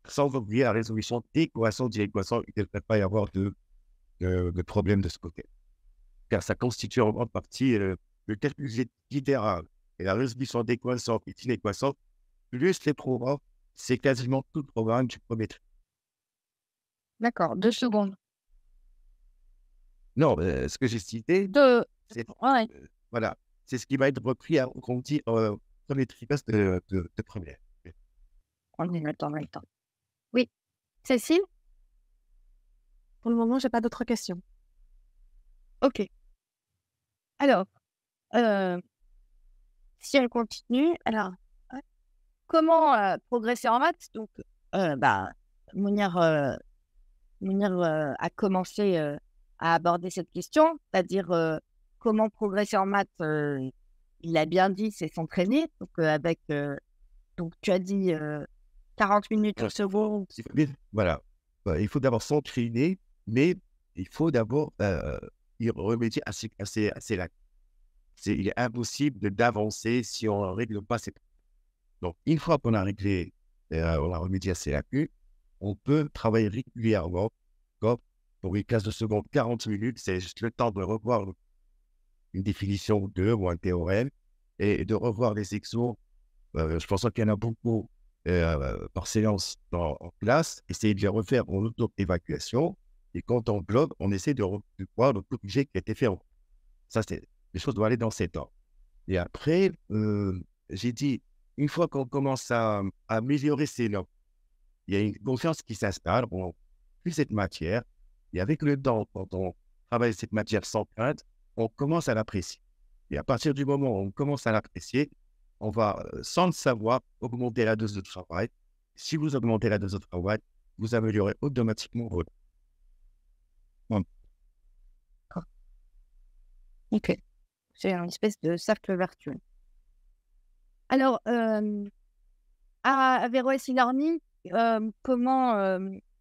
Sans oublier la résolution d'équations d'équations, il ne devrait pas y avoir de, de, problème de ce côté. Car ça constitue en grande partie euh, le calcul littéral et la résolution d'équations et d'inéquations plus les programmes, c'est quasiment tout le programme du premier trimestre. D'accord, deux secondes. Non, euh, ce que j'ai cité, deux. c'est euh, voilà, c'est ce qui va être repris à dit euh, premier trimestre de, de, de première. On est le temps, on est le temps. Oui. Cécile? Pour le moment, j'ai pas d'autres questions. Ok. Alors, si elle continue, alors, comment progresser en maths Donc, bah, Mounir, a commencé à aborder cette question, c'est-à-dire comment progresser en maths. il a bien dit, c'est s'entraîner. Donc, avec, donc, tu as dit 40 minutes par seconde. Voilà. Bah, il faut d'abord s'entraîner, mais il faut d'abord y remédier assez, assez, assez là. il est impossible d'avancer si on ne règle pas ces donc, une fois qu'on a réglé, euh, on a remédié à ces lacunes, on peut travailler régulièrement. Comme pour une classe de seconde, 40 minutes, c'est juste le temps de revoir une définition de ou un théorème et de revoir les exos. Euh, je pense qu'il y en a beaucoup euh, par séance en classe. Essayer de les refaire en auto-évacuation. Et quand on bloque, on essaie de, voir le qui a été fait. Ça, c'est les choses doivent aller dans ces temps. Et après, j'ai dit, une fois qu'on commence à, améliorer ces notes, il y a une confiance qui s'installe, on plus cette matière, et avec le temps, quand on travaille cette matière sans crainte, on commence à l'apprécier. Et à partir du moment où on commence à l'apprécier, on va, euh, sans le savoir, augmenter la dose de travail. Si vous augmentez la dose de travail, vous améliorez automatiquement votre. Ok. C'est une espèce de cercle vertueux. Alors, à, à VROS e-learning, comment,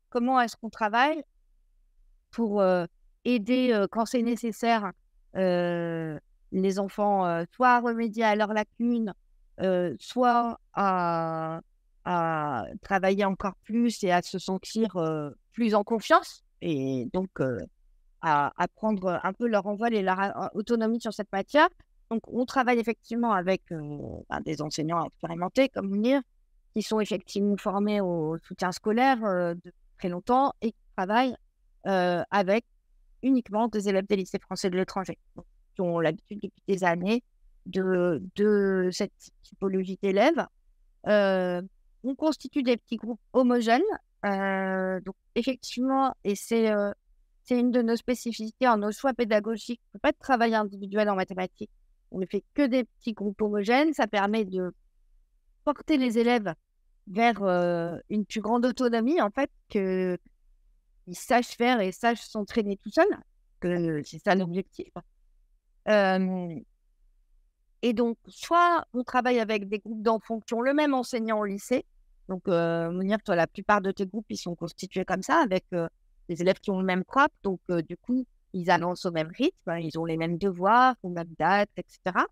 comment est-ce qu'on travaille pour aider, quand c'est nécessaire, les enfants soit à remédier à leurs lacunes, soit à, à travailler encore plus et à se sentir plus en confiance et donc à, à prendre un peu leur envol et leur autonomie sur cette matière. Donc, on travaille effectivement avec ben, des enseignants expérimentés comme Munir, qui sont effectivement formés au soutien scolaire depuis très longtemps et qui travaillent avec uniquement des élèves des lycées français de l'étranger, qui ont l'habitude depuis des années de, cette typologie d'élèves. on constitue des petits groupes homogènes. donc, effectivement, et c'est une de nos spécificités en nos choix pédagogiques. On ne peut pas de travail individuel en mathématiques. On ne fait que des petits groupes homogènes. Ça permet de porter les élèves vers une plus grande autonomie, en fait, qu'ils sachent faire et sachent s'entraîner tout seuls. C'est ça l'objectif. et donc, soit on travaille avec des groupes d'enfants qui ont le même enseignant au lycée. Donc, euh, Mounir, toi, la plupart de tes groupes, ils sont constitués comme ça, avec des élèves qui ont le même prof. Donc, du coup, ils annoncent au même rythme, hein, ils ont les mêmes devoirs, aux mêmes dates, etc.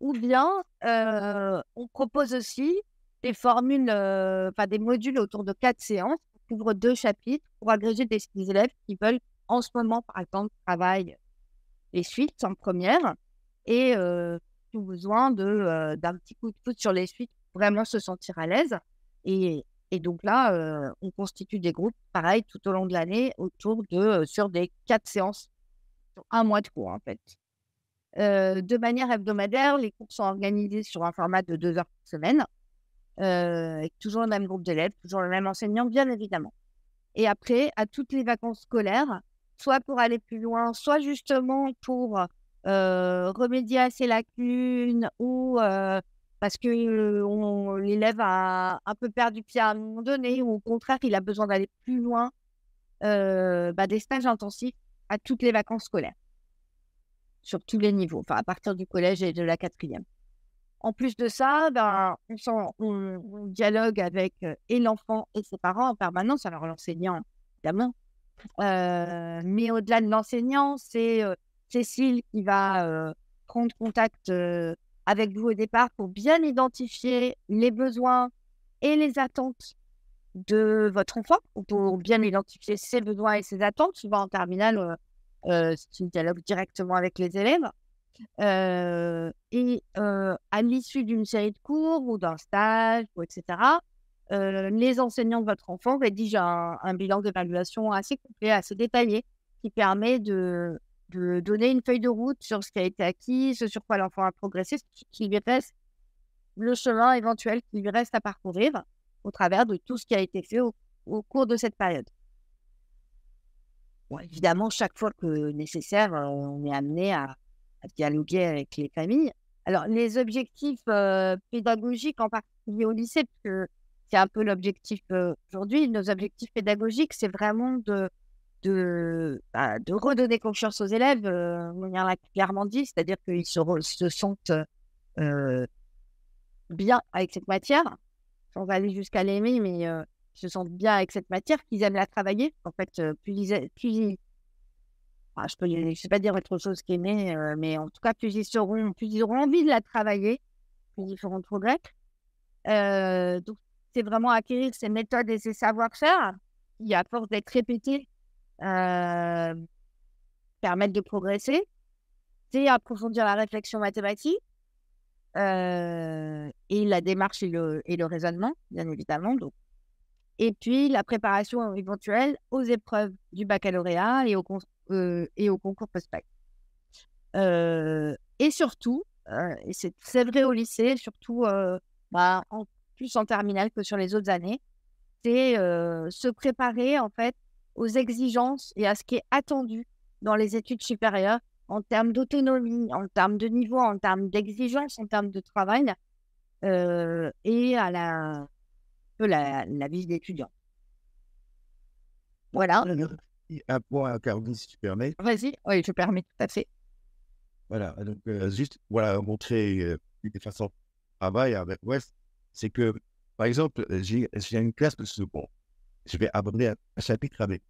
Ou bien, on propose aussi des formules, enfin des modules autour de quatre séances qui couvrent deux chapitres pour agréger des, élèves qui veulent en ce moment, par exemple, travailler les suites en première et qui ont besoin d'un petit coup de foot sur les suites pour vraiment se sentir à l'aise. Et, et donc là, on constitue des groupes, pareil, tout au long de l'année, autour de, sur des quatre séances, sur un mois de cours en fait. de manière hebdomadaire, les cours sont organisés sur un format de deux heures par semaine, avec toujours le même groupe d'élèves, toujours le même enseignant, bien évidemment. Et après, à toutes les vacances scolaires, soit pour aller plus loin, soit justement pour remédier à ces lacunes ou parce que l'élève a un peu perdu pied à un moment donné, ou au contraire, il a besoin d'aller plus loin, bah, des stages intensifs à toutes les vacances scolaires, sur tous les niveaux, enfin à partir du collège et de la quatrième. En plus de ça, ben, on, on, dialogue avec et l'enfant et ses parents en permanence, alors l'enseignant, évidemment. mais au-delà de l'enseignant, c'est Cécile qui va prendre contact avec vous au départ pour bien identifier les besoins et les attentes de votre enfant, pour bien identifier ses besoins et ses attentes. Souvent en terminale, euh, euh, c'est une dialogue directement avec les élèves. Euh, et à l'issue d'une série de cours ou d'un stage, ou etc., les enseignants de votre enfant rédigent un bilan d'évaluation assez complet, assez détaillé, qui permet de, de donner une feuille de route sur ce qui a été acquis, ce sur quoi l'enfant a progressé, ce qui lui reste, le chemin éventuel qui lui reste à parcourir au travers de tout ce qui a été fait au, cours de cette période. Bon, évidemment, chaque fois que nécessaire, euh, on est amené à, dialoguer avec les familles. Alors, les objectifs euh, pédagogiques, en particulier au lycée, parce que c'est un peu l'objectif euh, aujourd'hui, nos objectifs pédagogiques, c'est vraiment de de, bah, de redonner confiance aux élèves, euh, on l'a clairement dit, c'est-à-dire qu'ils se, se, sentent euh, bien avec cette matière, sans aller jusqu'à l'aimer, mais euh, ils se sentent bien avec cette matière, qu'ils aiment la travailler. En fait, plus ils, plus ah, je ne sais pas dire autre chose qu'aimer, mais en tout cas, plus ils, seront, plus ils auront envie de la travailler, plus ils feront de progrès. donc, c'est vraiment acquérir ces méthodes et ces savoir-faire qui, à force d'être répétés, euh, permettre de progresser, c'est approfondir la réflexion mathématique euh, et la démarche et le, raisonnement, bien évidemment. Donc. Et puis la préparation éventuelle aux épreuves du baccalauréat et au, euh, et au concours post-bac. et surtout, et c'est vrai au lycée, surtout bah, plus en terminale que sur les autres années, c'est se préparer en fait aux exigences et à ce qui est attendu dans les études supérieures en termes d'autonomie, en termes de niveau, en termes d'exigence, en termes de travail euh, et à la, la, la vie d'étudiant. Voilà. Un point, Caroline, si tu permets. Vas-y, oui, je permets tout à fait. Voilà, donc euh, juste voilà, montrer euh, une façon de travail avec West, c'est que, par exemple, j'ai une classe de second je vais aborder un, chapitre avec.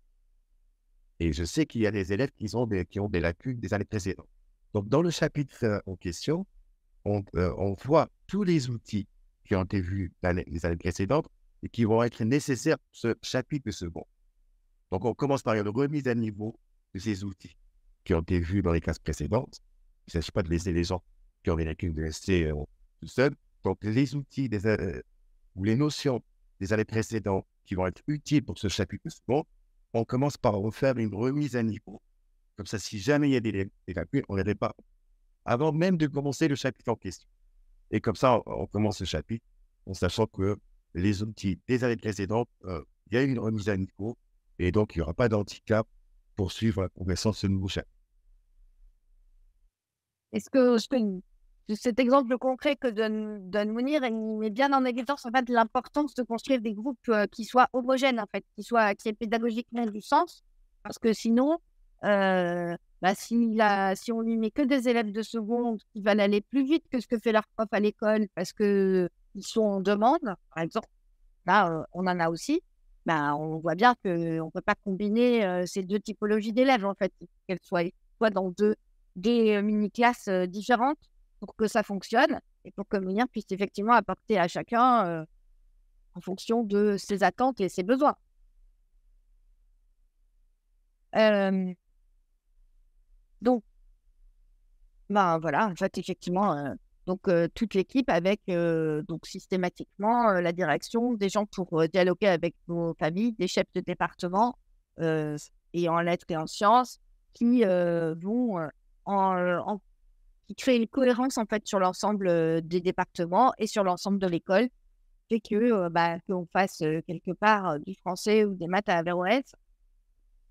Et je sais qu'il y a des élèves qui ont des, lacunes des années précédentes. Donc, dans le chapitre euh, en question, on, euh, on, voit tous les outils qui ont été vus les années précédentes et qui vont être nécessaires pour ce chapitre second. Donc, on commence par une remise à niveau de ces outils qui ont été vus dans les classes précédentes. Il ne s'agit pas de laisser les gens qui ont des lacunes de rester euh, tout seuls. Donc, les outils ou les notions des années précédentes qui vont être utiles pour ce chapitre second, on commence par refaire une remise à niveau. Comme ça, si jamais il y a des, lacunes, on n'aurait pas avant même de commencer le chapitre en question. Et comme ça, on, commence le chapitre en sachant que les outils des années précédentes, euh, il y a une remise à niveau et donc il n'y aura pas d'handicap pour suivre la progression de ce nouveau chapitre. Est-ce que, cet exemple concret que donne, Mounir, met bien en évidence en fait, l'importance de construire des groupes euh, qui soient homogènes, en fait, qui, soient, qui aient pédagogiquement du sens, parce que sinon, euh, bah, si, la, si on lui met que des élèves de seconde qui veulent aller plus vite que ce que fait leur prof à l'école parce qu'ils sont en demande, par exemple, là, euh, on en a aussi, bah, on voit bien qu'on ne peut pas combiner ces deux typologies d'élèves, en fait, qu'elles soient, dans deux, des mini-classes différentes pour que ça fonctionne et pour que Mounir puisse effectivement apporter à chacun en fonction de ses attentes et ses besoins. Donc, ben voilà, en fait, effectivement, euh, donc euh, toute l'équipe avec euh, donc systématiquement la direction, des gens pour dialoguer avec nos familles, des chefs de département et en lettres et en sciences qui vont en, qui créent une cohérence en fait sur l'ensemble des départements et sur l'ensemble de l'école, fait que bah, qu'on fasse quelque part du français ou des maths à Averroès,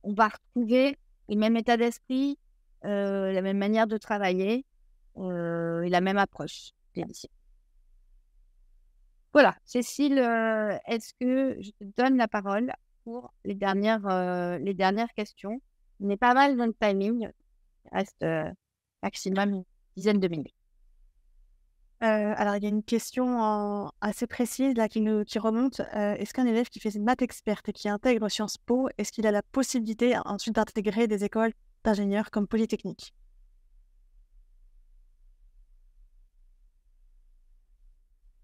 on va retrouver le même état d'esprit, euh, la même manière de travailler euh, et la même approche Voilà, Cécile, euh, est-ce que je te donne la parole pour les dernières, les dernières questions? On est pas mal dans le timing. Reste maximum dizaine de minutes. alors, il y a une question assez précise là qui, nous, qui remonte. est-ce qu'un élève qui fait une maths experte et qui intègre Sciences Po, est-ce qu'il a la possibilité ensuite d'intégrer des écoles d'ingénieurs comme Polytechnique?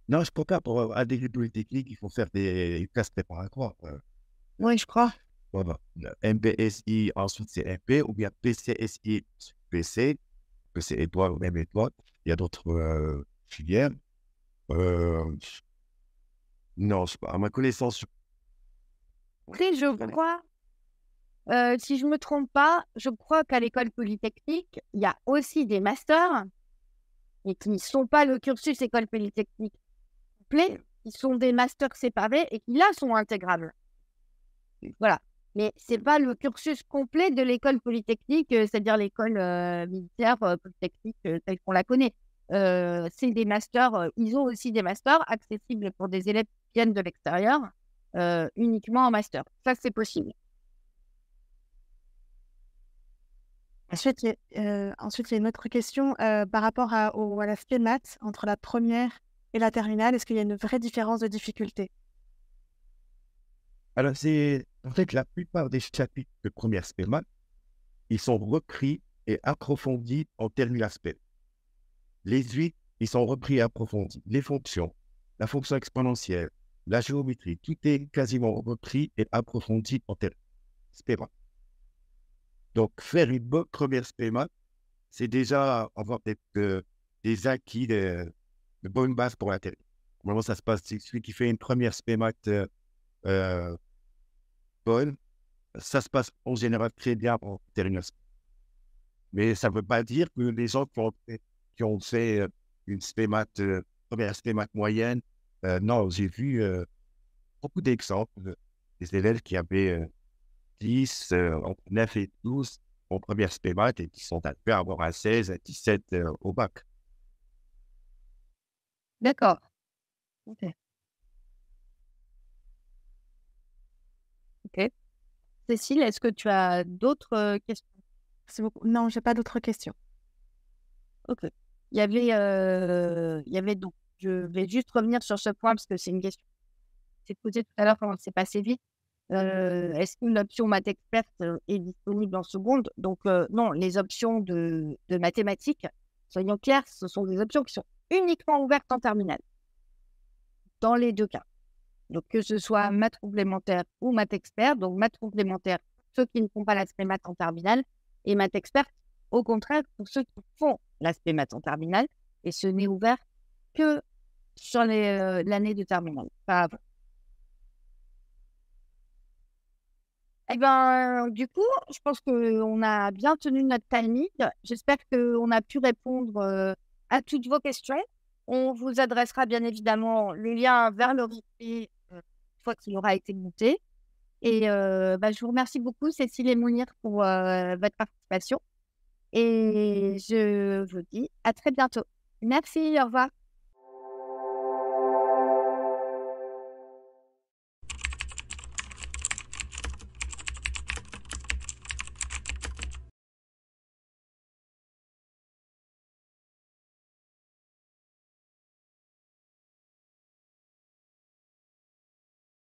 Non, je crois pas. Pour adhérer Polytechnique, il faut faire des classes préparatoires. Oui, je crois. Voilà. MPSI, ensuite c'est MP, ou bien PCSI, PC, PC étoile ou même étoile. Il y a d'autres euh, filières. Euh, non, à ma connaissance. Oui, je crois euh, si je ne me trompe pas, je crois qu'à l'école polytechnique, il y a aussi des masters, et qui ne sont pas le cursus école polytechnique complet, qui sont des masters séparés et qui là sont intégrables. Voilà. Mais ce n'est pas le cursus complet de l'école polytechnique, euh, c'est-à-dire l'école euh, militaire polytechnique telle qu'on la connaît. c'est des masters, ils ont aussi des masters accessibles pour des élèves qui viennent de l'extérieur, uniquement en master. Ça, c'est possible. Ensuite, il y a, ensuite, il y a une autre question par rapport à, au, à maths entre la première et la terminale. Est-ce qu'il y a une vraie différence de difficulté? Alors, c'est en fait la plupart des chapitres de première spé ils sont repris et approfondis en terminale spé. Les huit, ils sont repris et approfondis. Les fonctions, la fonction exponentielle, la géométrie, tout est quasiment repris et approfondi en terminale spé donc, faire une bonne première SPMAT, c'est déjà avoir des, euh, des acquis, de, bonnes bases pour la télé. Comment ça se passe celui qui fait une première euh, euh, bonne, ça se passe en général très bien en terminale. Mais ça ne veut pas dire que les gens qui ont, qui ont fait une SPMAT, première SPMAT moyenne, non, j'ai vu beaucoup d'exemples des élèves qui avaient 10, euh, entre 9 et 12 en première SPMAT et qui sont à avoir un 16, à 17 euh, au bac. D'accord. Ok. Ok. Cécile, est-ce que tu as d'autres questions? Beaucoup. Non, j'ai pas d'autres questions. Ok. Il y avait, il y avait donc, je vais juste revenir sur ce point parce que c'est une question. C'est posé tout à l'heure comment c'est passé vite. Euh, est-ce qu'une option maths experte euh, est disponible en seconde? Donc euh, non, les options de, mathématiques, soyons clairs, ce sont des options qui sont uniquement ouvertes en terminale. Dans les deux cas. Donc que ce soit maths complémentaire ou maths expert, donc maths complémentaire, ceux qui ne font pas l'aspect maths en terminale, et maths experte, au contraire, pour ceux qui font l'aspect maths en terminale, et ce n'est ouvert que sur l'année de terminale, pas avant. Eh ben, du coup, je pense qu'on a bien tenu notre timing. J'espère qu'on a pu répondre à toutes vos questions. On vous adressera bien évidemment le lien vers le replay une fois qu'il aura été monté. Et bah, je vous remercie beaucoup, Cécile et Mounir, pour votre participation. Et je vous dis à très bientôt. Merci, au revoir.